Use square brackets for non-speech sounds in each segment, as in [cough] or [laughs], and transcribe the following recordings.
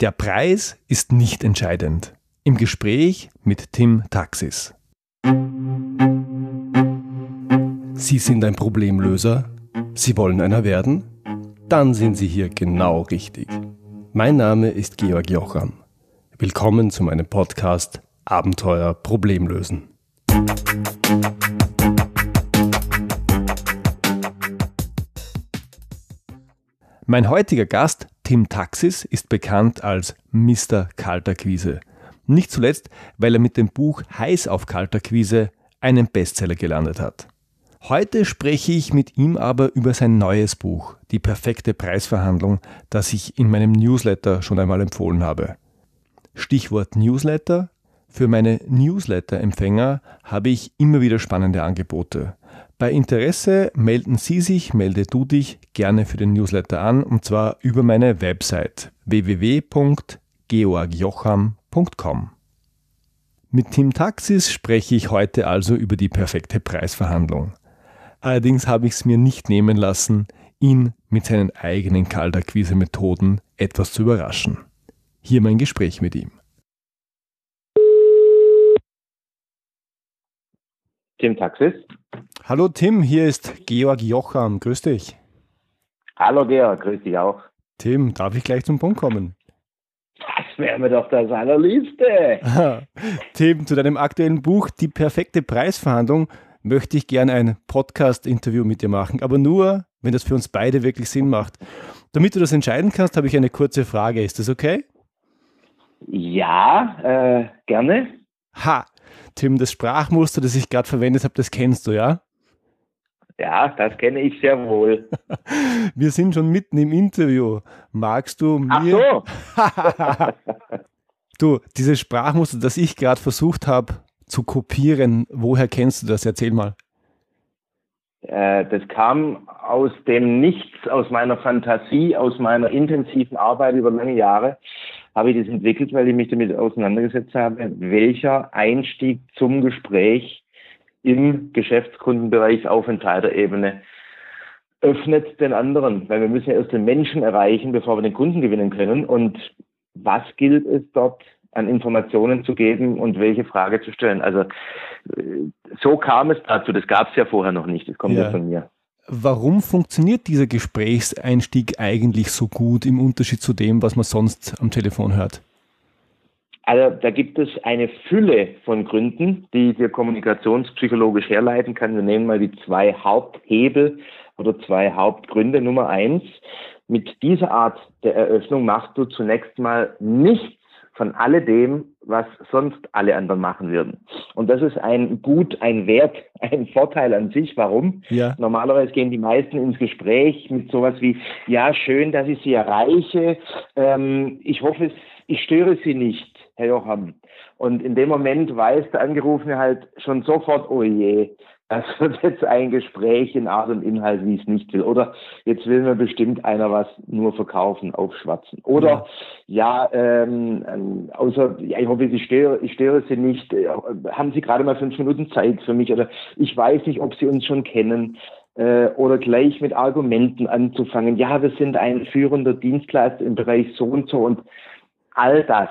Der Preis ist nicht entscheidend. Im Gespräch mit Tim Taxis. Sie sind ein Problemlöser? Sie wollen einer werden? Dann sind Sie hier genau richtig. Mein Name ist Georg Jocham. Willkommen zu meinem Podcast Abenteuer Problemlösen. Mein heutiger Gast, Tim Taxis, ist bekannt als Mr. Kalterquise. Nicht zuletzt, weil er mit dem Buch Heiß auf Kalterquise einen Bestseller gelandet hat. Heute spreche ich mit ihm aber über sein neues Buch, Die perfekte Preisverhandlung, das ich in meinem Newsletter schon einmal empfohlen habe. Stichwort Newsletter. Für meine Newsletter-Empfänger habe ich immer wieder spannende Angebote. Bei Interesse melden Sie sich, melde du dich gerne für den Newsletter an und zwar über meine Website www.georgjocham.com. Mit Tim Taxis spreche ich heute also über die perfekte Preisverhandlung. Allerdings habe ich es mir nicht nehmen lassen, ihn mit seinen eigenen Kaltakquise-Methoden etwas zu überraschen. Hier mein Gespräch mit ihm. Tim Taxis. Hallo Tim, hier ist Georg Jocham. Grüß dich. Hallo Georg, grüß dich auch. Tim, darf ich gleich zum Punkt kommen? Das wäre mir doch das allerliebste. [laughs] Tim, zu deinem aktuellen Buch Die perfekte Preisverhandlung möchte ich gerne ein Podcast-Interview mit dir machen, aber nur, wenn das für uns beide wirklich Sinn macht. Damit du das entscheiden kannst, habe ich eine kurze Frage. Ist das okay? Ja, äh, gerne. Ha, Tim, das Sprachmuster, das ich gerade verwendet habe, das kennst du, ja? Ja, das kenne ich sehr wohl. [laughs] Wir sind schon mitten im Interview. Magst du mir. Ach so. [laughs] du, dieses Sprachmuster, das ich gerade versucht habe zu kopieren, woher kennst du das? Erzähl mal. Äh, das kam aus dem Nichts, aus meiner Fantasie, aus meiner intensiven Arbeit über lange Jahre habe ich das entwickelt, weil ich mich damit auseinandergesetzt habe, welcher Einstieg zum Gespräch im Geschäftskundenbereich auf Entscheiderebene öffnet den anderen, weil wir müssen ja erst den Menschen erreichen, bevor wir den Kunden gewinnen können. Und was gilt es dort an Informationen zu geben und welche Frage zu stellen? Also äh, so kam es dazu. Das gab es ja vorher noch nicht. Das kommt ja, ja von mir. Warum funktioniert dieser Gesprächseinstieg eigentlich so gut im Unterschied zu dem, was man sonst am Telefon hört? Also da gibt es eine Fülle von Gründen, die wir kommunikationspsychologisch herleiten kann. Wir nehmen mal die zwei Haupthebel oder zwei Hauptgründe. Nummer eins, mit dieser Art der Eröffnung machst du zunächst mal nichts von alledem, was sonst alle anderen machen würden. Und das ist ein Gut, ein Wert, [laughs] ein Vorteil an sich. Warum? Ja. Normalerweise gehen die meisten ins Gespräch mit sowas wie, ja, schön, dass ich Sie erreiche. Ähm, ich hoffe, ich störe Sie nicht, Herr Jocham. Und in dem Moment weiß der Angerufene halt schon sofort, oh je, das [laughs] wird jetzt ein Gespräch in Art und Inhalt, wie es nicht will. Oder jetzt will mir bestimmt einer was nur verkaufen, aufschwatzen. Oder ja, ja ähm, außer, ja, ich hoffe, ich störe, ich störe Sie nicht. Äh, haben Sie gerade mal fünf Minuten Zeit für mich? Oder ich weiß nicht, ob Sie uns schon kennen. Äh, oder gleich mit Argumenten anzufangen. Ja, wir sind ein führender Dienstleister im Bereich so und so und all das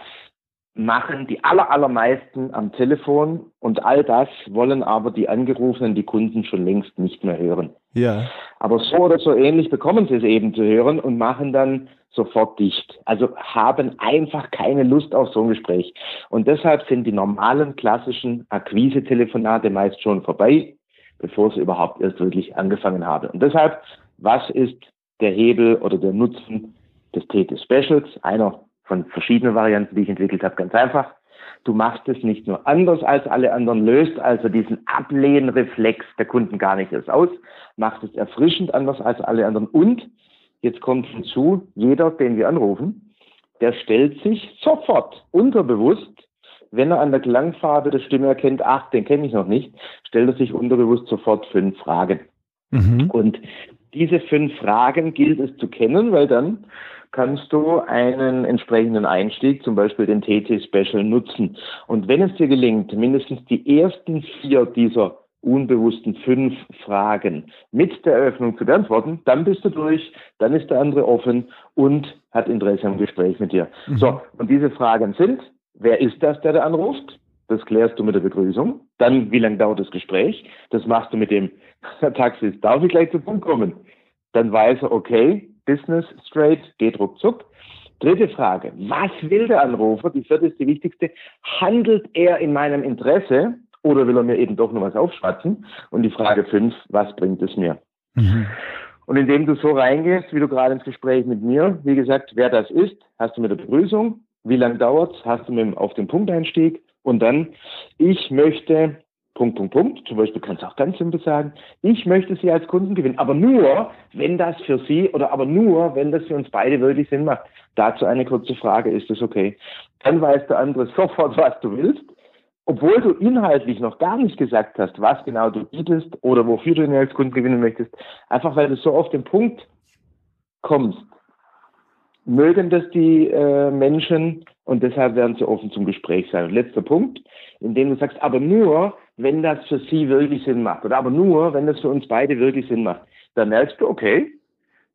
machen die aller, allermeisten am Telefon und all das wollen aber die Angerufenen, die Kunden schon längst nicht mehr hören. Ja. Aber so oder so ähnlich bekommen sie es eben zu hören und machen dann sofort dicht. Also haben einfach keine Lust auf so ein Gespräch. Und deshalb sind die normalen klassischen Akquise-Telefonate meist schon vorbei, bevor sie überhaupt erst wirklich angefangen haben. Und deshalb, was ist der Hebel oder der Nutzen des TT Specials? Einer von verschiedenen Varianten, die ich entwickelt habe, ganz einfach. Du machst es nicht nur anders als alle anderen, löst also diesen Ablehnreflex der Kunden gar nicht erst aus, machst es erfrischend anders als alle anderen und jetzt kommt hinzu, jeder, den wir anrufen, der stellt sich sofort unterbewusst, wenn er an der Klangfarbe der Stimme erkennt, ach, den kenne ich noch nicht, stellt er sich unterbewusst sofort fünf Fragen. Mhm. Und diese fünf Fragen gilt es zu kennen, weil dann kannst du einen entsprechenden Einstieg, zum Beispiel den TT Special, nutzen. Und wenn es dir gelingt, mindestens die ersten vier dieser unbewussten fünf Fragen mit der Eröffnung zu beantworten, dann bist du durch, dann ist der andere offen und hat Interesse am Gespräch mit dir. Mhm. So, und diese Fragen sind, wer ist das, der da anruft? Das klärst du mit der Begrüßung. Dann, wie lange dauert das Gespräch? Das machst du mit dem [laughs] Taxist. Darf ich gleich zum Punkt kommen? Dann weiß er, okay, Business straight, geht ruckzuck. Dritte Frage. Was will der Anrufer? Die vierte ist die wichtigste. Handelt er in meinem Interesse oder will er mir eben doch noch was aufschwatzen? Und die Frage fünf, was bringt es mir? Mhm. Und indem du so reingehst, wie du gerade ins Gespräch mit mir, wie gesagt, wer das ist, hast du mit der Begrüßung, wie lange dauert es, hast du mit auf den Punkteinstieg und dann, ich möchte Punkt, Punkt, Punkt. Zum Beispiel kannst du auch ganz simpel sagen, ich möchte Sie als Kunden gewinnen, aber nur, wenn das für Sie oder aber nur, wenn das für uns beide wirklich Sinn macht. Dazu eine kurze Frage, ist das okay? Dann weiß der andere [laughs] sofort, was du willst, obwohl du inhaltlich noch gar nicht gesagt hast, was genau du bietest oder wofür du ihn als Kunden gewinnen möchtest. Einfach weil du so auf den Punkt kommst. Mögen das die äh, Menschen und deshalb werden sie offen zum Gespräch sein. Und letzter Punkt, indem du sagst, aber nur, wenn das für sie wirklich Sinn macht. Oder aber nur, wenn das für uns beide wirklich Sinn macht. Dann merkst du, okay,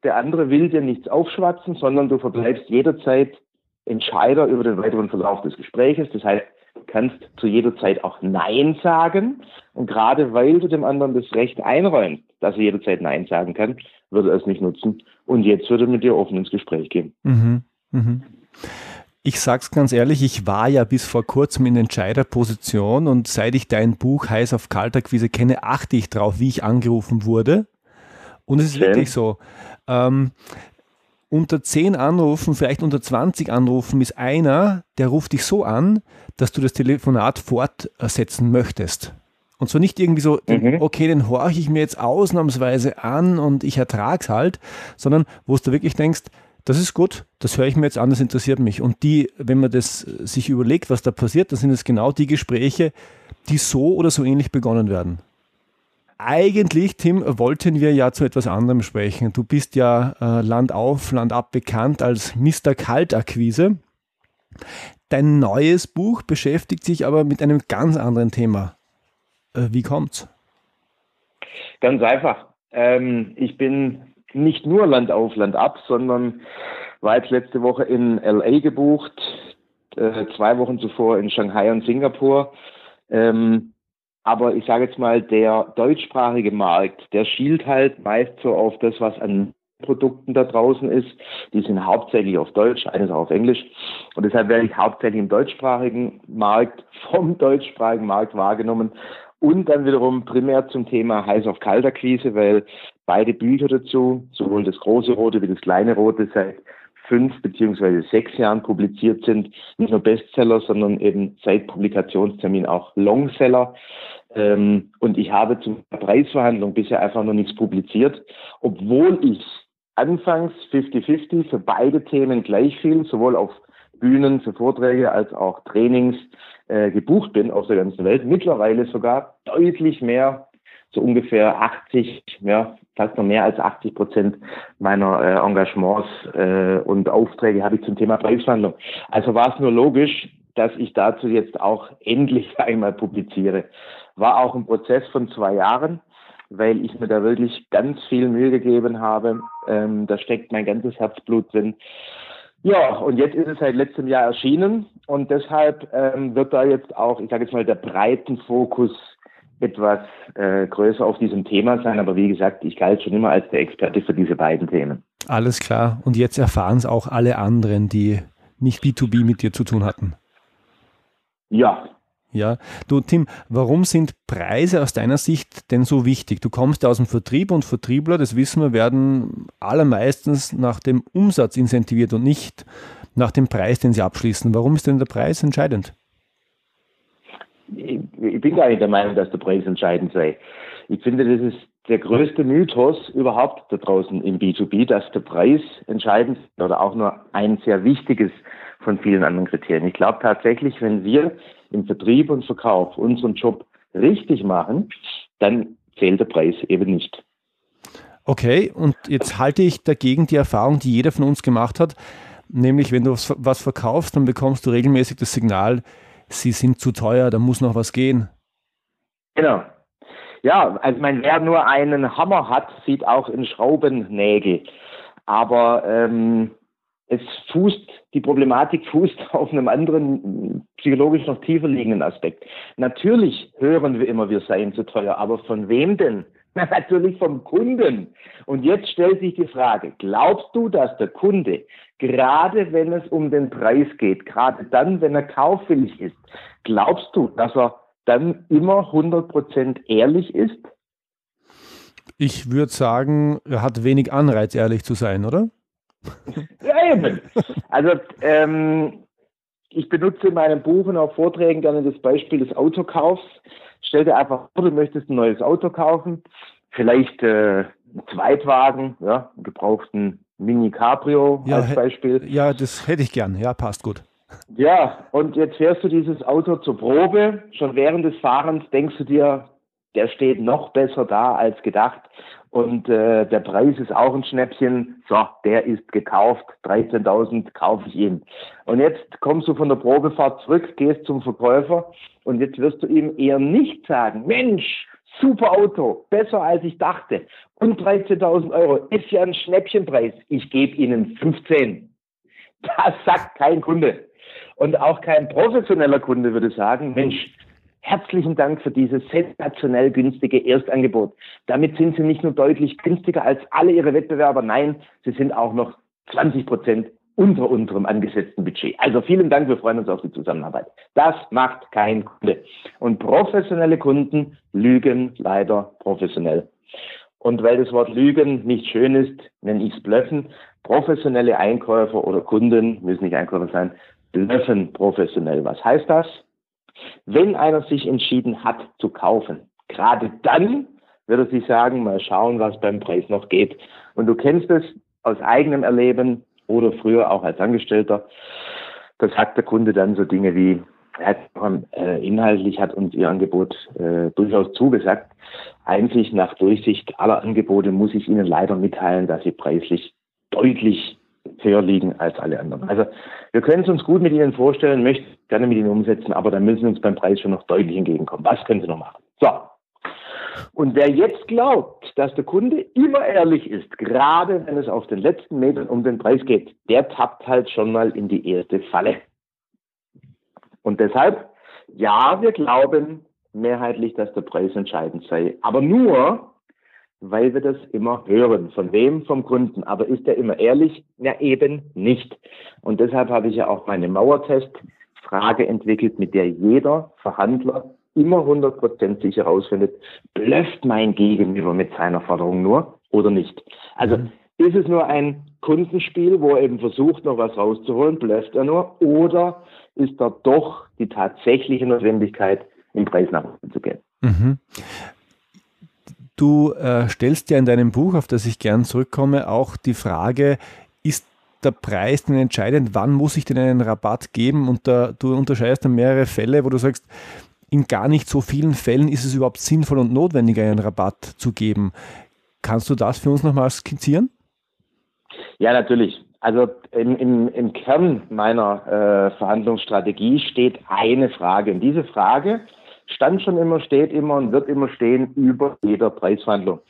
der andere will dir nichts aufschwatzen, sondern du verbleibst jederzeit Entscheider über den weiteren Verlauf des Gespräches. Das heißt, du kannst zu jeder Zeit auch Nein sagen. Und gerade weil du dem anderen das Recht einräumst, dass er jederzeit Nein sagen kann, würde er es nicht nutzen. Und jetzt würde er mit dir offen ins Gespräch gehen. Mhm. Mhm. Ich sag's ganz ehrlich, ich war ja bis vor kurzem in Entscheiderposition und seit ich dein Buch Heiß auf Kaltakquise kenne, achte ich drauf, wie ich angerufen wurde. Und es ist okay. wirklich so. Ähm, unter 10 Anrufen, vielleicht unter 20 Anrufen ist einer, der ruft dich so an, dass du das Telefonat fortsetzen möchtest. Und zwar nicht irgendwie so, mhm. okay, den horche ich mir jetzt ausnahmsweise an und ich ertrag's halt, sondern wo du wirklich denkst, das ist gut, das höre ich mir jetzt an, das interessiert mich. Und die, wenn man das sich überlegt, was da passiert, dann sind es genau die Gespräche, die so oder so ähnlich begonnen werden. Eigentlich, Tim, wollten wir ja zu etwas anderem sprechen. Du bist ja äh, Land auf, Land ab bekannt als Mr. Kaltakquise. Dein neues Buch beschäftigt sich aber mit einem ganz anderen Thema. Äh, wie kommt's? Ganz einfach. Ähm, ich bin nicht nur Land auf, Land ab, sondern war jetzt letzte Woche in LA gebucht, äh, zwei Wochen zuvor in Shanghai und Singapur. Ähm, aber ich sage jetzt mal, der deutschsprachige Markt, der schielt halt meist so auf das, was an Produkten da draußen ist. Die sind hauptsächlich auf Deutsch, eines auch auf Englisch. Und deshalb werde ich hauptsächlich im deutschsprachigen Markt, [laughs] vom deutschsprachigen Markt wahrgenommen. Und dann wiederum primär zum Thema heiß auf kalter Krise, weil beide Bücher dazu, sowohl das große Rote wie das kleine Rote, seit fünf beziehungsweise sechs Jahren publiziert sind. Nicht nur Bestseller, sondern eben seit Publikationstermin auch Longseller. Ähm, und ich habe zur Preisverhandlung bisher einfach noch nichts publiziert, obwohl ich anfangs 50-50 für beide Themen gleich viel, sowohl auf Bühnen für Vorträge als auch Trainings äh, gebucht bin auf der ganzen Welt. Mittlerweile sogar deutlich mehr, so ungefähr 80, ja, fast noch mehr als 80 Prozent meiner äh, Engagements äh, und Aufträge habe ich zum Thema Preisverhandlung. Also war es nur logisch, dass ich dazu jetzt auch [laughs] endlich einmal publiziere. War auch ein Prozess von zwei Jahren, weil ich mir da wirklich ganz viel Mühe gegeben habe. Ähm, da steckt mein ganzes Herzblut drin. Ja, und jetzt ist es seit letztem Jahr erschienen und deshalb ähm, wird da jetzt auch, ich sage jetzt mal, der breiten Fokus etwas äh, größer auf diesem Thema sein. Aber wie gesagt, ich galt schon immer als der Experte für diese beiden Themen. Alles klar. Und jetzt erfahren es auch alle anderen, die nicht B2B mit dir zu tun hatten. Ja, ja, du Tim, warum sind Preise aus deiner Sicht denn so wichtig? Du kommst aus dem Vertrieb und Vertriebler, das wissen wir, werden allermeistens nach dem Umsatz incentiviert und nicht nach dem Preis, den sie abschließen. Warum ist denn der Preis entscheidend? Ich, bin gar nicht der Meinung, dass der Preis entscheidend sei. Ich finde, das ist der größte Mythos überhaupt da draußen im B2B, dass der Preis entscheidend oder auch nur ein sehr wichtiges von vielen anderen Kriterien. Ich glaube tatsächlich, wenn wir im Vertrieb und Verkauf unseren Job richtig machen, dann zählt der Preis eben nicht. Okay, und jetzt halte ich dagegen die Erfahrung, die jeder von uns gemacht hat, nämlich wenn du was verkaufst, dann bekommst du regelmäßig das Signal, sie sind zu teuer, da muss noch was gehen. Genau. Ja, also mein, wer nur einen Hammer hat, sieht auch in Schraubennägel. Aber ähm, es fußt, die Problematik fußt [laughs] auf einem anderen, psychologisch noch tiefer liegenden Aspekt. Natürlich hören wir immer, wir seien zu teuer, aber von wem denn? Na, [laughs] natürlich vom Kunden. Und jetzt stellt sich die Frage, glaubst du, dass der Kunde, gerade wenn es um den Preis geht, gerade dann, wenn er kaufwillig ist, glaubst du, dass er dann immer 100% ehrlich ist? Ich würde sagen, er hat wenig Anreiz, ehrlich zu sein, oder? ja, eben. Also, ähm, ich benutze in meinem Buch und auch Vorträgen gerne das Beispiel des Autokaufs. Stell dir einfach vor, du möchtest ein neues Auto kaufen, vielleicht äh, einen Zweitwagen, ja, einen gebrauchten Mini Cabrio ja, als Beispiel. Ja, das hätte ich gern. Ja, passt gut. Ja, und jetzt fährst du dieses Auto zur Probe. Schon während des Fahrens denkst du dir, der steht noch besser da als gedacht. Und äh, der Preis ist auch ein Schnäppchen. So, der ist gekauft. 13.000 kaufe ich ihn. Und jetzt kommst du von der Probefahrt zurück, gehst zum Verkäufer und jetzt wirst du ihm eher nicht sagen, Mensch, super Auto, besser als ich dachte. Und 13.000 Euro ist ja ein Schnäppchenpreis. Ich gebe Ihnen 15. Das sagt kein Kunde. Und auch kein professioneller Kunde würde sagen, Mensch, herzlichen Dank für dieses sensationell günstige Erstangebot. Damit sind Sie nicht nur deutlich günstiger als alle Ihre Wettbewerber, nein, Sie sind auch noch 20 Prozent unter unserem angesetzten Budget. Also vielen Dank, wir freuen uns auf die Zusammenarbeit. Das macht kein Kunde. Und professionelle Kunden lügen leider professionell. Und weil das Wort Lügen nicht schön ist, nenne ich es Blöffen. Professionelle Einkäufer oder Kunden, müssen nicht Einkäufer sein, blöffen professionell. Was heißt das? Wenn einer sich entschieden hat zu kaufen, gerade dann wird er sich sagen, mal schauen, was beim Preis noch geht. Und du kennst es aus eigenem Erleben oder früher auch als Angestellter. Da sagt der Kunde dann so Dinge wie, äh, inhaltlich hat uns Ihr Angebot äh, durchaus zugesagt. Einzig nach Durchsicht aller Angebote muss ich Ihnen leider mitteilen, dass Sie preislich deutlich höher liegen als alle anderen. Also wir können es uns gut mit Ihnen vorstellen, möchten gerne mit Ihnen umsetzen, aber dann müssen Sie uns beim Preis schon noch deutlich entgegenkommen. Was können Sie noch machen? So. Und wer jetzt glaubt, dass der Kunde immer ehrlich ist, gerade wenn es auf den letzten Metern um den Preis geht, der tappt halt schon mal in die erste Falle. Und deshalb, ja, wir glauben mehrheitlich, dass der Preis entscheidend sei, aber nur, weil wir das immer hören. Von wem? Vom Kunden. Aber ist er immer ehrlich? Ja, eben nicht. Und deshalb habe ich ja auch meine Mauertest-Frage entwickelt, mit der jeder Verhandler immer 100% sicher herausfindet, blöfft mein Gegenüber mit seiner Forderung nur oder nicht. Also mhm. ist es nur ein Kundenspiel, wo er eben versucht, noch was rauszuholen, blöfft er nur, oder ist da doch die tatsächliche Notwendigkeit, im Preis nach unten zu gehen? Mhm. Du äh, stellst ja in deinem Buch, auf das ich gern zurückkomme, auch die Frage, ist der Preis denn entscheidend? Wann muss ich denn einen Rabatt geben? Und da, du unterscheidest dann mehrere Fälle, wo du sagst, in gar nicht so vielen Fällen ist es überhaupt sinnvoll und notwendig, einen Rabatt zu geben. Kannst du das für uns nochmal skizzieren? Ja, natürlich. Also im, im, im Kern meiner äh, Verhandlungsstrategie steht eine Frage. Und diese Frage stand schon immer, steht immer und wird immer stehen über jeder Preisverhandlung.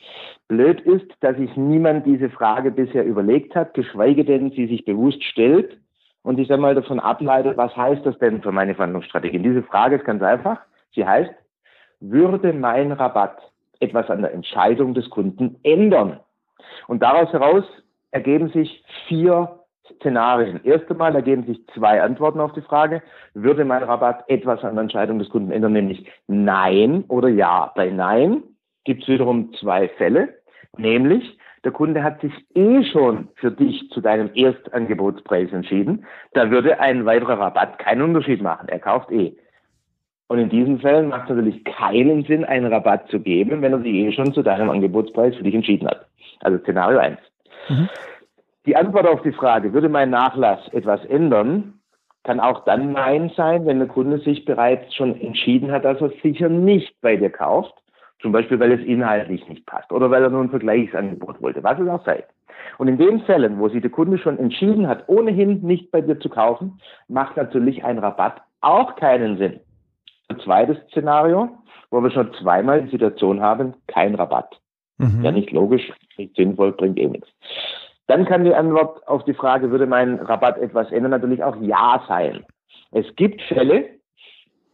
Blöd ist, dass sich niemand diese Frage bisher überlegt hat, geschweige denn sie sich bewusst stellt und ich dann mal davon ableite, was heißt das denn für meine Verhandlungsstrategie? Diese Frage ist ganz einfach. Sie heißt, würde mein Rabatt etwas an der Entscheidung des Kunden ändern? Und daraus heraus ergeben sich vier Szenarien. Erst einmal ergeben sich zwei Antworten auf die Frage, würde mein Rabatt etwas an der Entscheidung des Kunden ändern, nämlich Nein oder Ja. Bei Nein gibt es wiederum zwei Fälle, nämlich der Kunde hat sich eh schon für dich zu deinem Erstangebotspreis entschieden, da würde ein weiterer Rabatt keinen Unterschied machen. Er kauft eh. Und in diesen Fällen macht es natürlich keinen Sinn, einen Rabatt zu geben, wenn er sich eh schon zu deinem Angebotspreis für dich entschieden hat. Also Szenario 1. Mhm. Die Antwort auf die Frage, würde mein Nachlass etwas ändern, kann auch dann Nein sein, wenn der Kunde sich bereits schon entschieden hat, dass er sicher nicht bei dir kauft. Zum Beispiel, weil es inhaltlich nicht passt oder weil er nur ein Vergleichsangebot wollte, was es auch sei. Und in den Fällen, wo sich der Kunde schon entschieden hat, ohnehin nicht bei dir zu kaufen, macht natürlich ein Rabatt auch keinen Sinn. Ein zweites Szenario, wo wir schon zweimal die Situation haben, kein Rabatt. Mhm. Ja, nicht logisch, nicht sinnvoll, bringt eh nichts. Dann kann die Antwort auf die Frage, würde mein Rabatt etwas ändern, natürlich auch Ja sein. Es gibt Fälle,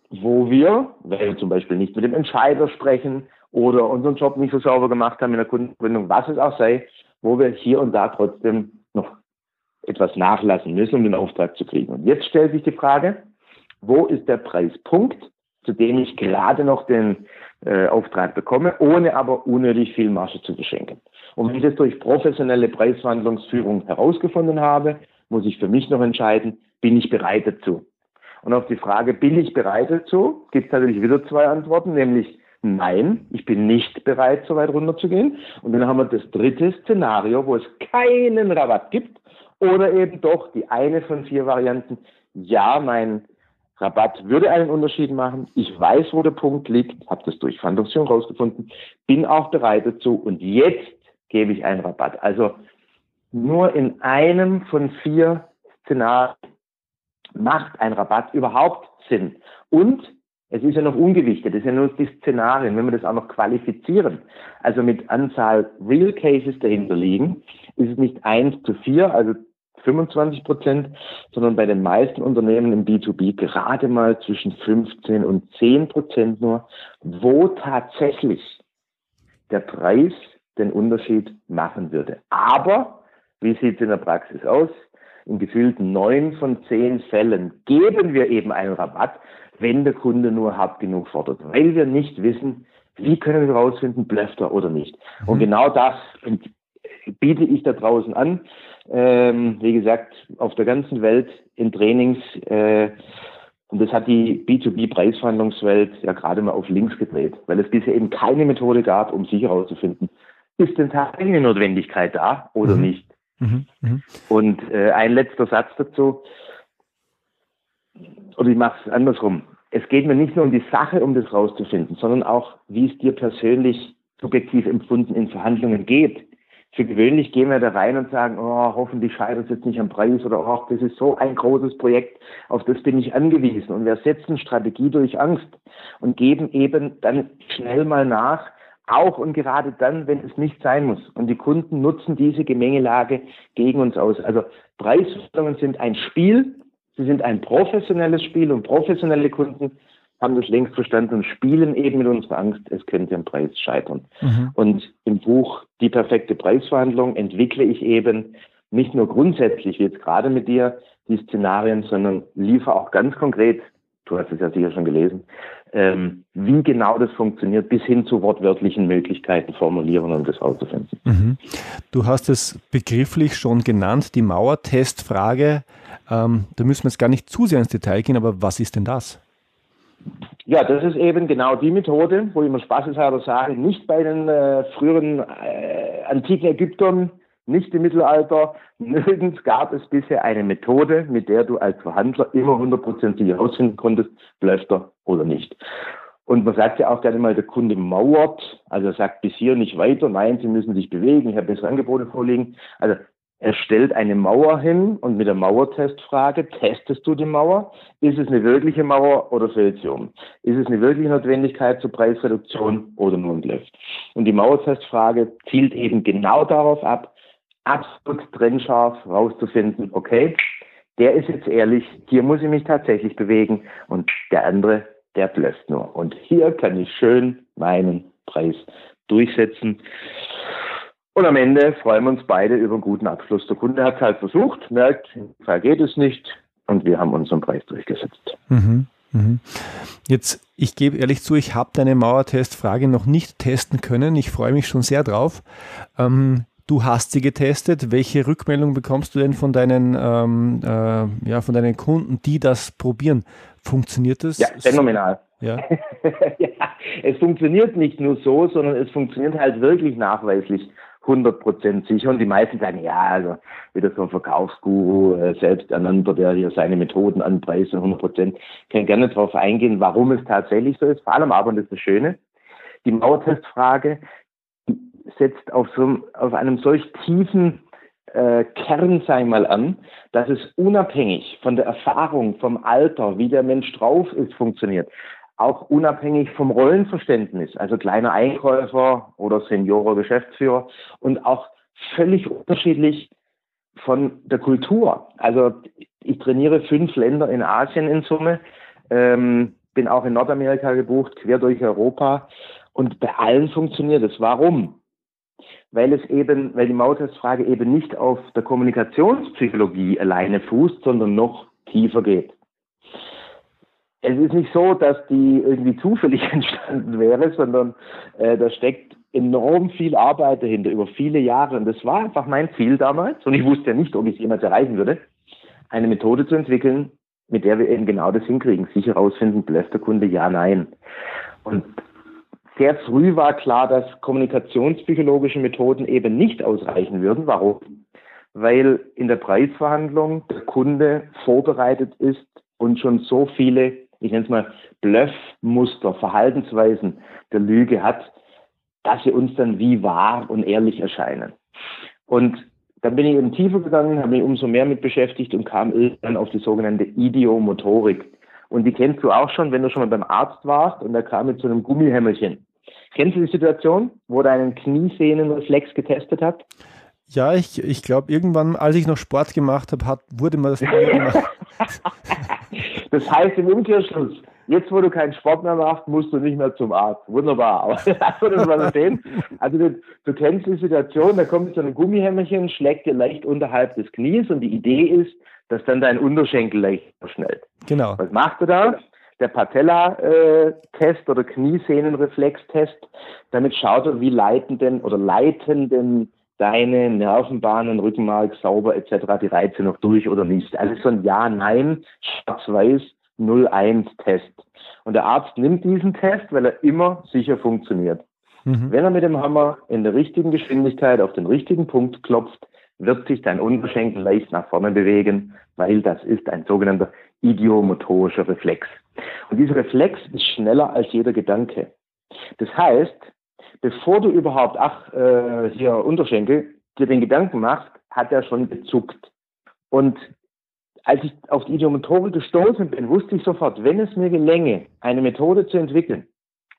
wo wir, wenn wir zum Beispiel nicht mit dem Entscheider sprechen oder unseren Job nicht so sauber gemacht haben in der Kundengründung, was es auch sei, wo wir hier und da trotzdem noch etwas nachlassen müssen, um den Auftrag zu kriegen. Und jetzt stellt sich die Frage, wo ist der Preispunkt, zu dem ich gerade noch den äh, Auftrag bekomme, ohne aber unnötig viel Marge zu beschenken. Und wenn ich das durch professionelle Preisverhandlungsführung herausgefunden habe, muss ich für mich noch entscheiden, bin ich bereit dazu? Und auf die Frage, bin ich bereit dazu, gibt es natürlich wieder zwei Antworten, nämlich nein, ich bin nicht bereit, so weit runterzugehen. Und dann haben wir das dritte Szenario, wo es keinen Rabatt gibt oder eben doch die eine von vier Varianten, ja, mein Rabatt würde einen Unterschied machen. Ich weiß, wo der Punkt liegt, habe das durch Verhandlungsführung rausgefunden, bin auch bereit dazu und jetzt gebe ich einen Rabatt. Also nur in einem von vier Szenarien macht ein Rabatt überhaupt Sinn. Und es ist ja noch ungewichtet, es sind ja nur die Szenarien, wenn wir das auch noch qualifizieren, also mit Anzahl Real Cases dahinter liegen, ist es nicht eins zu vier, also 25 Prozent, sondern bei den meisten Unternehmen im B2B gerade mal zwischen 15 und 10 Prozent nur, wo tatsächlich der Preis den Unterschied machen würde. Aber wie sieht es in der Praxis aus? In gefühlten neun von zehn Fällen geben wir eben einen Rabatt, wenn der Kunde nur hart genug fordert, weil wir nicht wissen, wie können wir herausfinden, blöfft er oder nicht. Mhm. Und genau das biete ich da draußen an ähm, wie gesagt, auf der ganzen Welt in Trainings. Äh, und das hat die B2B-Preisverhandlungswelt ja gerade mal auf links gedreht, weil es bisher eben keine Methode gab, um sicher herauszufinden, ist denn tatsächlich eine Notwendigkeit da oder mhm. nicht. Mhm. Mhm. Und äh, ein letzter Satz dazu, oder ich mache es andersrum. Es geht mir nicht nur um die Sache, um das rauszufinden, sondern auch, wie es dir persönlich subjektiv empfunden in Verhandlungen geht für gewöhnlich gehen wir da rein und sagen, oh, hoffentlich scheitert es jetzt nicht am Preis oder oh, das ist so ein großes Projekt, auf das bin ich angewiesen. Und wir setzen Strategie durch Angst und geben eben dann schnell mal nach, auch und gerade dann, wenn es nicht sein muss. Und die Kunden nutzen diese Gemengelage gegen uns aus. Also Preisverhandlungen sind ein Spiel, sie sind ein professionelles Spiel und professionelle Kunden haben das längst verstanden und spielen eben mit unserer Angst, es könnte am Preis scheitern. Mhm. Und im Buch Die perfekte Preisverhandlung entwickle ich eben nicht nur grundsätzlich, wie jetzt gerade mit dir, die Szenarien, sondern liefere auch ganz konkret, du hast es ja sicher schon gelesen, ähm, wie genau das funktioniert, bis hin zu wortwörtlichen Möglichkeiten formulieren, um das herauszufinden. Mhm. Du hast es begrifflich schon genannt, die Mauertestfrage. Ähm, da müssen wir jetzt gar nicht zu sehr ins Detail gehen, aber was ist denn das? Ja, das ist eben genau die Methode, wo ich immer spaßeshalber sage, nicht bei den äh, früheren äh, antiken Ägyptern, nicht im Mittelalter, nirgends gab es bisher eine Methode, mit der du als Verhandler immer hundertprozentig herausfinden konntest, läuft er oder nicht. Und man sagt ja auch gerne mal, der Kunde mauert, also er sagt bis hier nicht weiter, nein, Sie müssen sich bewegen, ich habe bessere Angebote vorliegen. Also er stellt eine Mauer hin und mit der Mauertestfrage testest du die Mauer. Ist es eine wirkliche Mauer oder fällt sie um? Ist es eine wirkliche Notwendigkeit zur Preisreduktion oder nur ein Bluff? Und die Mauertestfrage zielt eben genau darauf ab, absolut trennscharf rauszufinden, okay, der ist jetzt ehrlich, hier muss ich mich tatsächlich bewegen und der andere, der blöfft nur. Und hier kann ich schön meinen Preis durchsetzen. Und am Ende freuen wir uns beide über einen guten Abschluss. Der Kunde hat es halt versucht, merkt, im Fall geht es nicht und wir haben unseren Preis durchgesetzt. Mhm, mhm. Jetzt, ich gebe ehrlich zu, ich habe deine Mauertestfrage noch nicht testen können. Ich freue mich schon sehr drauf. Ähm, du hast sie getestet. Welche Rückmeldung bekommst du denn von deinen, ähm, äh, ja, von deinen Kunden, die das probieren? Funktioniert das? Ja, phänomenal. Ja. [laughs] ja, es funktioniert nicht nur so, sondern es funktioniert halt wirklich nachweislich. 100% sicher. Und die meisten sagen, ja, also wieder so ein Verkaufsguru, äh, selbsternannter, der hier seine Methoden anpreist und 100%. kann gerne darauf eingehen, warum es tatsächlich so ist. Vor allem aber, und das ist das Schöne, die Mauertestfrage setzt auf, so, auf einem solch tiefen äh, Kern, sei mal an, dass es unabhängig von der Erfahrung, vom Alter, wie der Mensch drauf ist, funktioniert. auch unabhängig vom Rollenverständnis, also kleiner Einkäufer oder Seniorer Geschäftsführer und auch völlig unterschiedlich von der Kultur. Also ich trainiere fünf Länder in Asien in Summe, ähm, bin auch in Nordamerika gebucht, quer durch Europa und bei allen funktioniert es. Warum? Weil es eben, weil die Mautestfrage eben nicht auf der Kommunikationspsychologie alleine fußt, sondern noch tiefer geht. Es ist nicht so, dass die irgendwie zufällig [laughs] entstanden wäre, sondern äh, da steckt enorm viel Arbeit dahinter über viele Jahre. Und das war einfach mein Ziel damals. Und ich wusste ja nicht, ob ich es jemals erreichen würde, eine Methode zu entwickeln, mit der wir eben genau das hinkriegen. Sicher rausfinden, bläst der Kunde ja, nein. Und sehr früh war klar, dass kommunikationspsychologische Methoden eben nicht ausreichen würden. Warum? Weil in der Preisverhandlung der Kunde vorbereitet ist und schon so viele, ich nenne es mal Bluffmuster, Verhaltensweisen der Lüge hat, dass sie uns dann wie wahr und ehrlich erscheinen. Und dann bin ich eben tiefer gegangen, habe mich umso mehr mit beschäftigt und kam irgendwann auf die sogenannte Idiomotorik. Und die kennst du auch schon, wenn du schon mal beim Arzt warst und der kam mit so einem Gummihämmerchen. Kennst du die Situation, wo er einen Kniesehnenreflex getestet hat? Ja, ich, ich glaube, irgendwann, als ich noch Sport gemacht habe, hat, wurde mir das gemacht. [laughs] das heißt im Umkehrschluss, Jetzt, wo du keinen Sport mehr machst, musst du nicht mehr zum Arzt. Wunderbar. [laughs] Also du, du kennst die Situation, da kommt so ein Gummihämmerchen, schlägt dir leicht unterhalb des Knies und die Idee ist, dass dann dein Unterschenkel leicht verschnellt. Genau. Was machst du da? Der Patella-Test oder Kniesehnenreflex-Test. Damit schaut er, wie leiten denn oder leiten denn deine Nervenbahnen, Rückenmark sauber etc. die Reize noch durch oder nicht. Also so ein Ja, Nein, Schwarz-Weiß 01-Test. Und der Arzt nimmt diesen Test, weil er immer sicher funktioniert. Mhm. Wenn er mit dem Hammer in der richtigen Geschwindigkeit auf den richtigen Punkt klopft, wird sich dein Unterschenkel leicht nach vorne bewegen, weil das ist ein sogenannter idiomotorischer Reflex. Und dieser Reflex ist schneller als jeder Gedanke. Das heißt, bevor du überhaupt, ach, äh, hier Unterschenkel, dir den Gedanken machst, hat er schon gezuckt. Und als ich auf die Idiomotorik gestoßen bin, wusste ich sofort, wenn es mir gelänge, eine Methode zu entwickeln,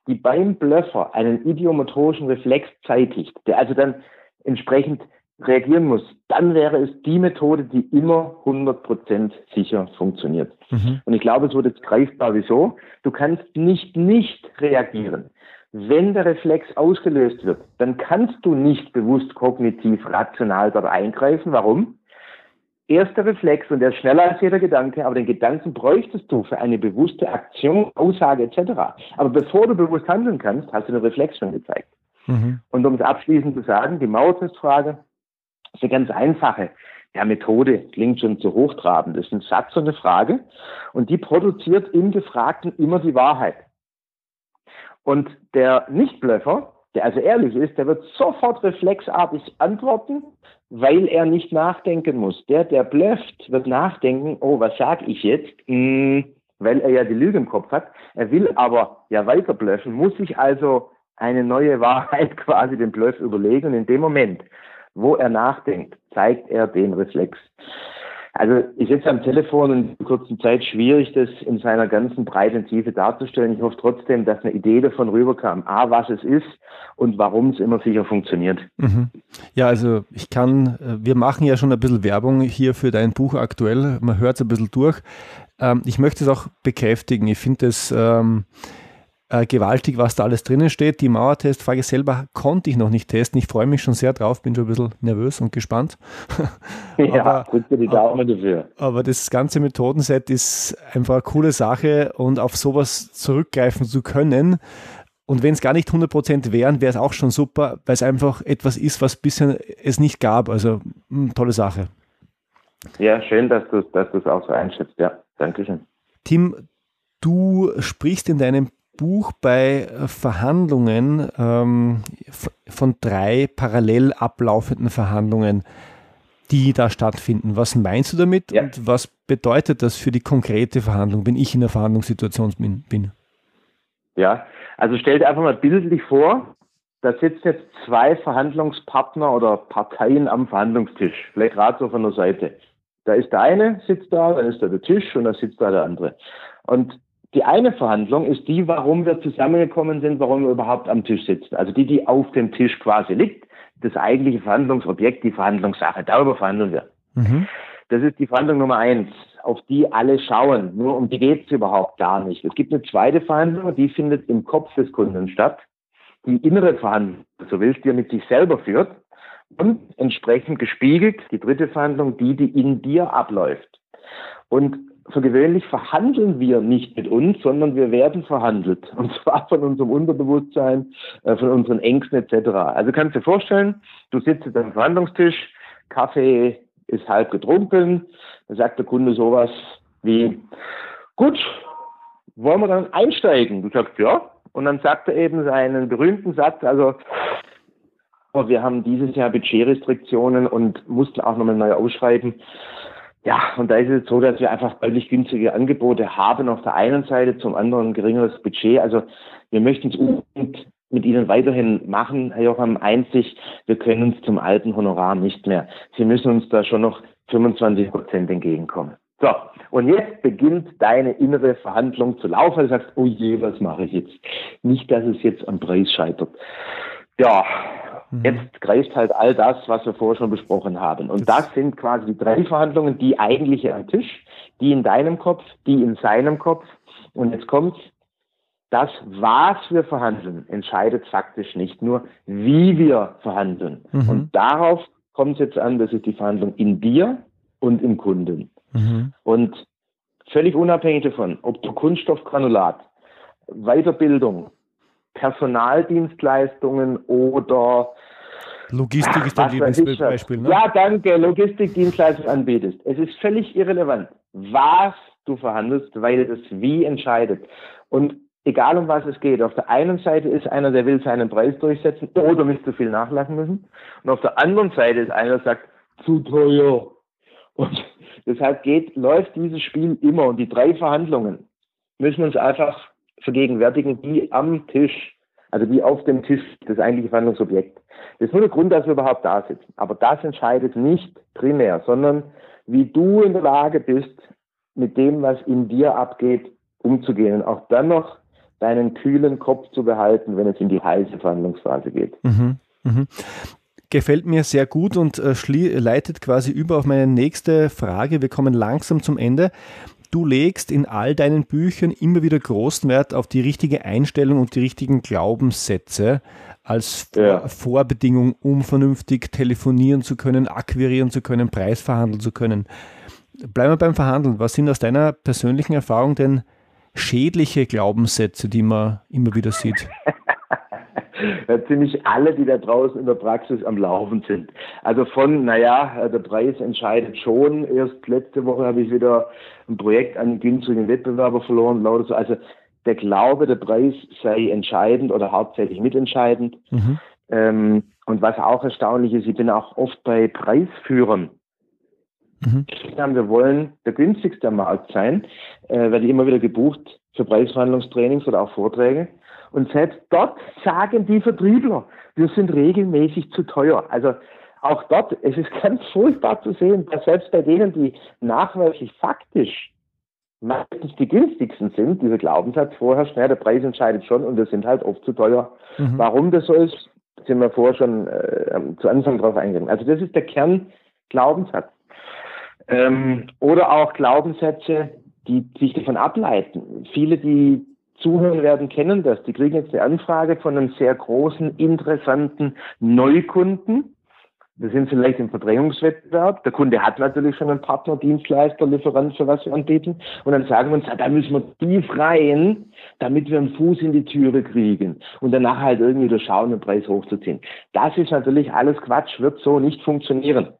die beim Blöffer einen idiomotorischen Reflex zeitigt, der also dann entsprechend reagieren muss, dann wäre es die Methode, die immer 100% sicher funktioniert. Mhm. Und ich glaube, es wird jetzt greifbar, wieso. Du kannst nicht nicht reagieren. Wenn der Reflex ausgelöst wird, dann kannst du nicht bewusst kognitiv rational dort eingreifen. Warum? erster Reflex und der ist schneller als jeder Gedanke, aber den Gedanken bräuchtest du für eine bewusste Aktion, Aussage etc. Aber bevor du bewusst handeln kannst, hast du den Reflex schon gezeigt. Mhm. Und um es abschließend zu sagen, die Mauertestfrage ist eine ganz einfache. Ja, Methode klingt schon zu hochtrabend. Das ist ein Satz und eine Frage. Und die produziert im Gefragten immer die Wahrheit. Und der Nichtblöffer, der also ehrlich ist, der wird sofort reflexartig antworten weil er nicht nachdenken muss. Der, der blöfft, wird nachdenken, oh, was sage ich jetzt? Hm, weil er ja die Lüge im Kopf hat. Er will aber ja weiter blöffen, muss sich also eine neue Wahrheit [laughs] quasi den Bluff überlegen und in dem Moment, wo er nachdenkt, zeigt er den Reflex. Also ich sitze am Telefon und in kurzer Zeit schwierig, das in seiner ganzen breiten Tiefe darzustellen. Ich hoffe trotzdem, dass eine Idee davon rüberkam. A, was es ist und warum es immer sicher funktioniert. Mhm. Ja, also ich kann, äh, wir machen ja schon ein bisschen Werbung hier für dein Buch aktuell. Man hört es ein bisschen durch. Ähm, ich möchte es auch bekräftigen. Ich finde es ähm, äh, gewaltig, was da alles drinnen steht. Die Mauertestfrage selber konnte ich noch nicht testen. Ich freue mich schon sehr drauf, bin schon ein bisschen nervös und gespannt. [laughs] ja, aber, drückt die Daumen dafür. Aber das ganze Methodenset ist einfach eine coole Sache und auf sowas zurückgreifen zu können. Und wenn es gar nicht 100% wären, wäre es auch schon super, weil es einfach etwas ist, was bisher es nicht gab. Also mh, hm, tolle Sache. Ja, schön, dass du es dass auch so einschätzt. Ja, Dankeschön. Tim, du sprichst in deinem Buch bei äh, Verhandlungen ähm, von drei parallel ablaufenden Verhandlungen, die da stattfinden. Was meinst du damit ja. und was bedeutet das für die konkrete Verhandlung, wenn ich in der Verhandlungssituation bin? Ja, also stell dir einfach mal bildlich vor, da sitzen jetzt zwei Verhandlungspartner oder Parteien am Verhandlungstisch, vielleicht gerade so von der Seite. Da ist der eine, sitzt da, dann ist da der Tisch und da sitzt da der andere. Und Die eine Verhandlung ist die, warum wir zusammengekommen sind, warum wir überhaupt am Tisch sitzen. Also die, die auf dem Tisch quasi liegt, das eigentliche Verhandlungsobjekt, die Verhandlungssache. Darüber verhandeln wir. Mhm. Das ist die Verhandlung Nummer eins, auf die alle schauen. Nur um die geht es überhaupt gar nicht. Es gibt eine zweite Verhandlung, die findet im Kopf des Kunden statt. Die innere Verhandlung, so willst, die er mit sich selber führt. Und entsprechend gespiegelt die dritte Verhandlung, die, die in dir abläuft. Und für gewöhnlich verhandeln wir nicht mit uns, sondern wir werden verhandelt. [laughs] Und zwar von unserem Unterbewusstsein, äh, von unseren Ängsten etc. Also kannst du dir vorstellen, du sitzt am Verhandlungstisch, Kaffee ist halb getrunken, da sagt der Kunde sowas wie, gut, wollen wir dann einsteigen? Du sagst ja. Und dann sagt er eben seinen berühmten Satz, also wir haben dieses Jahr Budgetrestriktionen und mussten auch nochmal neu ausschreiben. Ja, und da ist es so, dass wir einfach deutlich günstige Angebote haben auf der einen Seite, zum anderen ein geringeres Budget. Also wir möchten es unbedingt mit Ihnen weiterhin machen, Herr Jocham, einzig, wir können uns zum alten Honorar nicht mehr. Sie müssen uns da schon noch 25 Prozent entgegenkommen. So, und jetzt beginnt deine innere Verhandlung zu laufen. Du sagst, oh je, was mache ich jetzt? Nicht, dass es jetzt am Preis scheitert. Ja, Mhm. Jetzt greift halt all das, was wir vorher schon besprochen haben. Und das, das sind quasi die drei Verhandlungen, die eigentliche am Tisch, die in deinem Kopf, die in seinem Kopf. Und jetzt kommt das, was wir verhandeln, entscheidet faktisch nicht nur, wie wir verhandeln. Mhm. Und darauf kommt es jetzt an, das ist die Verhandlung in dir und im Kunden. Mhm. Und völlig unabhängig davon, ob du Kunststoffgranulat, Weiterbildung, Personaldienstleistungen oder Logistik ist ein Lieblingsbeispiel, ne? Ja, danke, Logistikdienstleistung anbietest. Es ist völlig irrelevant, was du verhandelst, weil das Wie entscheidet. Und egal um was es geht, auf der einen Seite ist einer, der will seinen Preis durchsetzen oder nicht zu viel nachlassen müssen. Und auf der anderen Seite ist einer, der sagt, zu teuer. Und deshalb geht, läuft dieses Spiel immer. Und die drei Verhandlungen müssen uns einfach vergegenwärtigen, die am Tisch, also die auf dem Tisch, das eigentliche Verhandlungsobjekt. Das ist nur der Grund, dass wir überhaupt da sitzen. Aber das entscheidet nicht primär, sondern wie du in der Lage bist, mit dem, was in dir abgeht, umzugehen und auch dann noch deinen kühlen Kopf zu behalten, wenn es in die heiße Verhandlungsphase geht. Mhm, mhm. Gefällt mir sehr gut und äh, leitet quasi über auf meine nächste Frage. Wir kommen langsam zum Ende du legst in all deinen Büchern immer wieder großen Wert auf die richtige Einstellung und die richtigen Glaubenssätze als ja. Vorbedingung, um vernünftig telefonieren zu können, akquirieren zu können, Preisverhandeln zu können. Bleiben wir beim Verhandeln. Was sind aus deiner persönlichen Erfahrung denn schädliche Glaubenssätze, die man immer wieder sieht? [laughs] [laughs] ziemlich alle, die da draußen in der Praxis am Laufen sind. Also von, naja, der Preis entscheidet schon. Erst letzte Woche habe ich wieder ein Projekt an einen günstigen Wettbewerber verloren, lauter so. Also der Glaube, der Preis sei entscheidend oder hauptsächlich mitentscheidend. Mhm. Ähm, und was auch erstaunlich ist, ich bin auch oft bei Preisführern. Mhm. Wir wollen der günstigste am Markt sein, äh, werde ich immer wieder gebucht für Preisverhandlungstrainings oder auch Vorträge. Und selbst dort sagen die Vertriebler, wir sind regelmäßig zu teuer. Also auch dort, es ist [laughs] ganz furchtbar zu sehen, dass selbst bei denen, die nachweislich faktisch meistens die günstigsten sind, dieser Glaubenssatz vorherrscht, naja, der Preis entscheidet schon und wir sind halt oft zu teuer. Mhm. Warum das so ist, sind wir vorher schon äh, zu Anfang drauf eingegangen. Also das ist der Kernglaubenssatz. Ähm, oder auch Glaubenssätze, die sich davon ableiten. Viele, die zuhören werden, kennen das. Die kriegen jetzt eine Anfrage von einem sehr großen, interessanten Neukunden. Wir sind vielleicht im Verdrängungswettbewerb. Der Kunde hat natürlich schon einen Partner, Dienstleister, Lieferant, für was wir anbieten. Und dann sagen wir uns, da müssen wir tief rein, damit wir einen Fuß in die Türe kriegen. Und danach halt irgendwie durch schauen, den Preis hochzuziehen. Das ist natürlich alles Quatsch, wird so nicht funktionieren.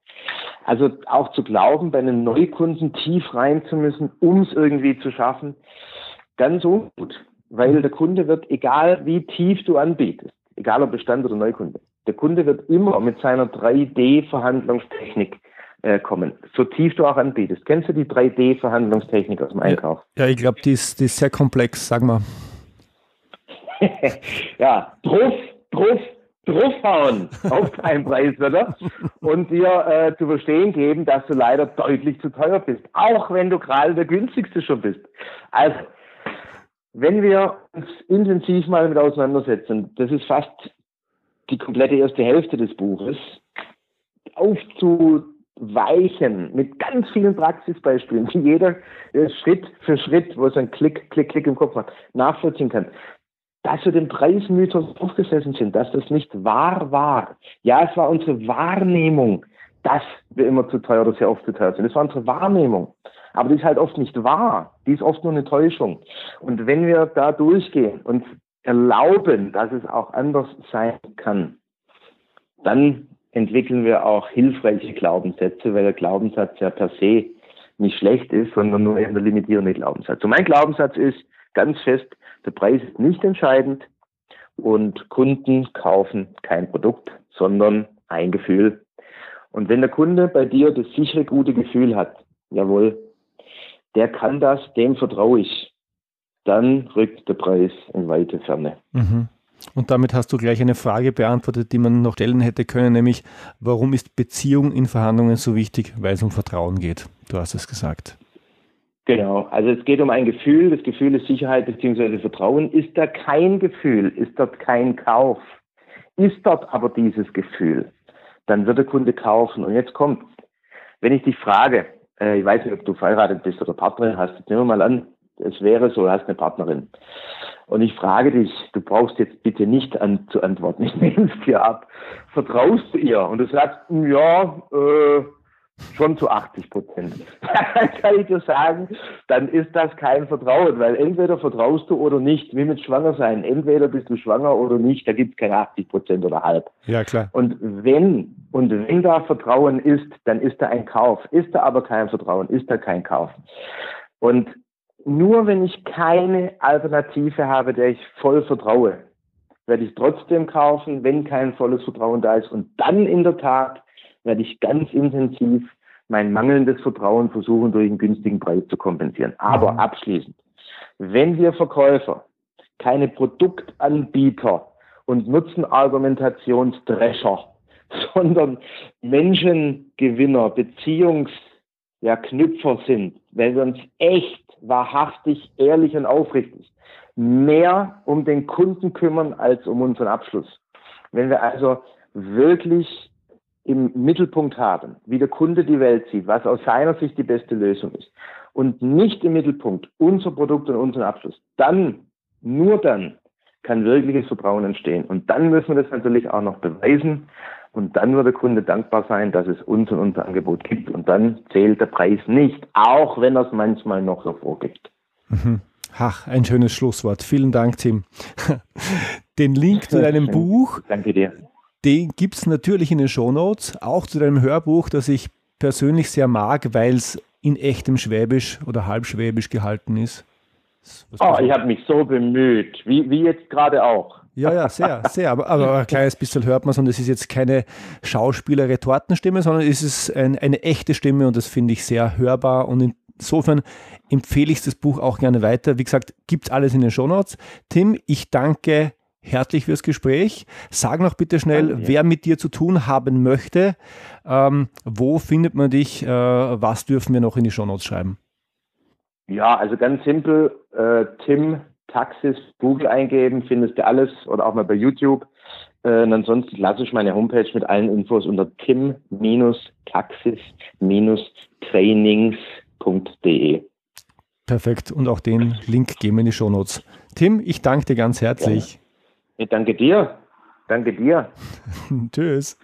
Also auch zu glauben, bei einem Neukunden tief rein zu müssen, um es irgendwie zu schaffen, ganz ungut. Weil der Kunde wird, egal wie tief du anbietest, egal ob Bestand oder Neukunde, der Kunde wird immer mit seiner 3D-Verhandlungstechnik äh, kommen, so tief du auch anbietest. Kennst du die 3D-Verhandlungstechnik aus dem Einkauf? Ja, ich glaube, die ist, die ist sehr komplex, sag mal. [laughs] ja, drauf, drauf, draufhauen auf deinen Preis, oder? Und dir äh, zu verstehen geben, dass du leider deutlich zu teuer bist, auch wenn du gerade der günstigste schon bist. Also wenn wir uns intensiv mal mit auseinandersetzen, das ist fast die komplette erste Hälfte des Buches, aufzuweichen mit ganz vielen Praxisbeispielen, die jeder Schritt für Schritt, wo es ein Klick, Klick, Klick im Kopf macht, nachvollziehen kann. Dass wir dem Preismythos aufgesessen sind, dass das nicht wahr war. Ja, es war unsere Wahrnehmung, dass wir immer zu teuer oder sehr oft zu teuer sind. Das war unsere Wahrnehmung. Aber die ist halt oft nicht wahr. Die ist oft nur eine Täuschung. Und wenn wir da durchgehen und erlauben, dass es auch anders sein kann, dann entwickeln wir auch hilfreiche Glaubenssätze, weil der Glaubenssatz ja per se nicht schlecht ist, sondern nur eben der limitierende Glaubenssatz. Und mein Glaubenssatz ist ganz fest, der Preis ist nicht entscheidend und Kunden kaufen kein Produkt, sondern ein Gefühl. Und wenn der Kunde bei dir das sichere, gute Gefühl hat, jawohl, der kann das, dem vertraue ich dann rückt der Preis in weite Ferne. Mhm. Und damit hast du gleich eine Frage beantwortet, die man noch stellen hätte können, nämlich warum ist Beziehung in Verhandlungen so wichtig? Weil es um Vertrauen geht. Du hast es gesagt. Genau, also es geht um ein Gefühl, das Gefühl ist Sicherheit bzw. Vertrauen. Ist da kein Gefühl, ist dort kein Kauf, ist dort aber dieses Gefühl, dann wird der Kunde kaufen. Und jetzt kommt, wenn ich dich frage, äh, ich weiß nicht, ob du verheiratet bist oder Partnerin hast, nehmen wir mal an, es wäre so, du hast eine Partnerin. Und ich frage dich, du brauchst jetzt bitte nicht an, zu antworten, ich nehme es dir ab. Vertraust du ihr? Und du sagst, ja, äh, schon zu 80 Prozent. [laughs] Kann ich dir sagen, dann ist das kein Vertrauen, weil entweder vertraust du oder nicht, wie mit Schwanger sein. Entweder bist du schwanger oder nicht, da gibt es keine 80 Prozent oder halb. Ja, klar. Und wenn, und wenn da Vertrauen ist, dann ist da ein Kauf. Ist da aber kein Vertrauen, ist da kein Kauf. Und nur wenn ich keine Alternative habe, der ich voll vertraue, werde ich trotzdem kaufen, wenn kein volles Vertrauen da ist. Und dann in der Tat werde ich ganz intensiv mein mangelndes Vertrauen versuchen, durch einen günstigen Preis zu kompensieren. Aber mhm. abschließend, wenn wir Verkäufer keine Produktanbieter und Nutzenargumentationsdrescher, [laughs] sondern Menschengewinner, Beziehungs- ja, Knüpfer sind, wenn wir uns echt, wahrhaftig, ehrlich und aufrichtig mehr um den Kunden kümmern als um unseren Abschluss. Wenn wir also wirklich im Mittelpunkt haben, wie der Kunde die Welt sieht, was aus seiner Sicht die beste Lösung ist und nicht im Mittelpunkt unser Produkt und unseren Abschluss, dann, nur dann kann wirkliches Vertrauen entstehen. Und dann müssen wir das natürlich auch noch beweisen. Und dann wird der Kunde dankbar sein, dass es uns und unser Angebot gibt. Und dann zählt der Preis nicht, auch wenn er es manchmal noch so vorgibt. Mhm. Ach, ein schönes Schlusswort. Vielen Dank, Tim. [laughs] Den Link zu deinem Buch, Danke dir. Den gibt es natürlich in den Shownotes, auch zu deinem Hörbuch, das ich persönlich sehr mag, weil es in echtem Schwäbisch oder Halbschwäbisch gehalten ist. Oh, ich habe mich so bemüht, wie, wie jetzt gerade auch. Ja, ja, sehr, [laughs] sehr. Aber, aber ein kleines bisschen hört man es und es ist jetzt keine Schauspieler-Retortenstimme, sondern es ist ein, eine echte Stimme und das finde ich sehr hörbar und insofern empfehle ich das Buch auch gerne weiter. Wie gesagt, gibt alles in den Shownotes. Tim, ich danke herzlich fürs Gespräch. Sag noch bitte schnell, danke. wer mit dir zu tun haben möchte. Ähm, wo findet man dich? Äh, was dürfen wir noch in die Shownotes schreiben? Ja, also ganz simpel, äh, Tim Taxis Google eingeben, findest du alles oder auch mal bei YouTube. Äh, und ansonsten lasse ich meine Homepage mit allen Infos unter tim-taxis-trainings.de. Perfekt. Und auch den Link geben wir in die Shownotes. Tim, ich danke dir ganz herzlich. Ja. Ich danke dir. Danke dir. [laughs] Tschüss.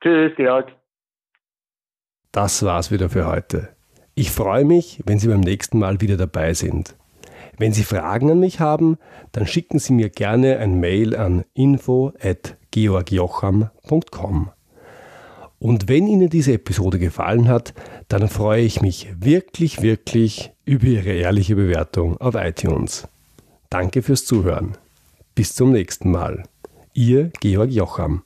Tschüss, Georg. Das war's wieder für heute. Ich freue mich, wenn Sie beim nächsten Mal wieder dabei sind. Wenn Sie Fragen an mich haben, dann schicken Sie mir gerne ein Mail an info@georgjocham.com. Und wenn Ihnen diese Episode gefallen hat, dann freue ich mich wirklich, wirklich über Ihre ehrliche Bewertung auf iTunes. Danke fürs Zuhören. Bis zum nächsten Mal. Ihr Georg Jocham.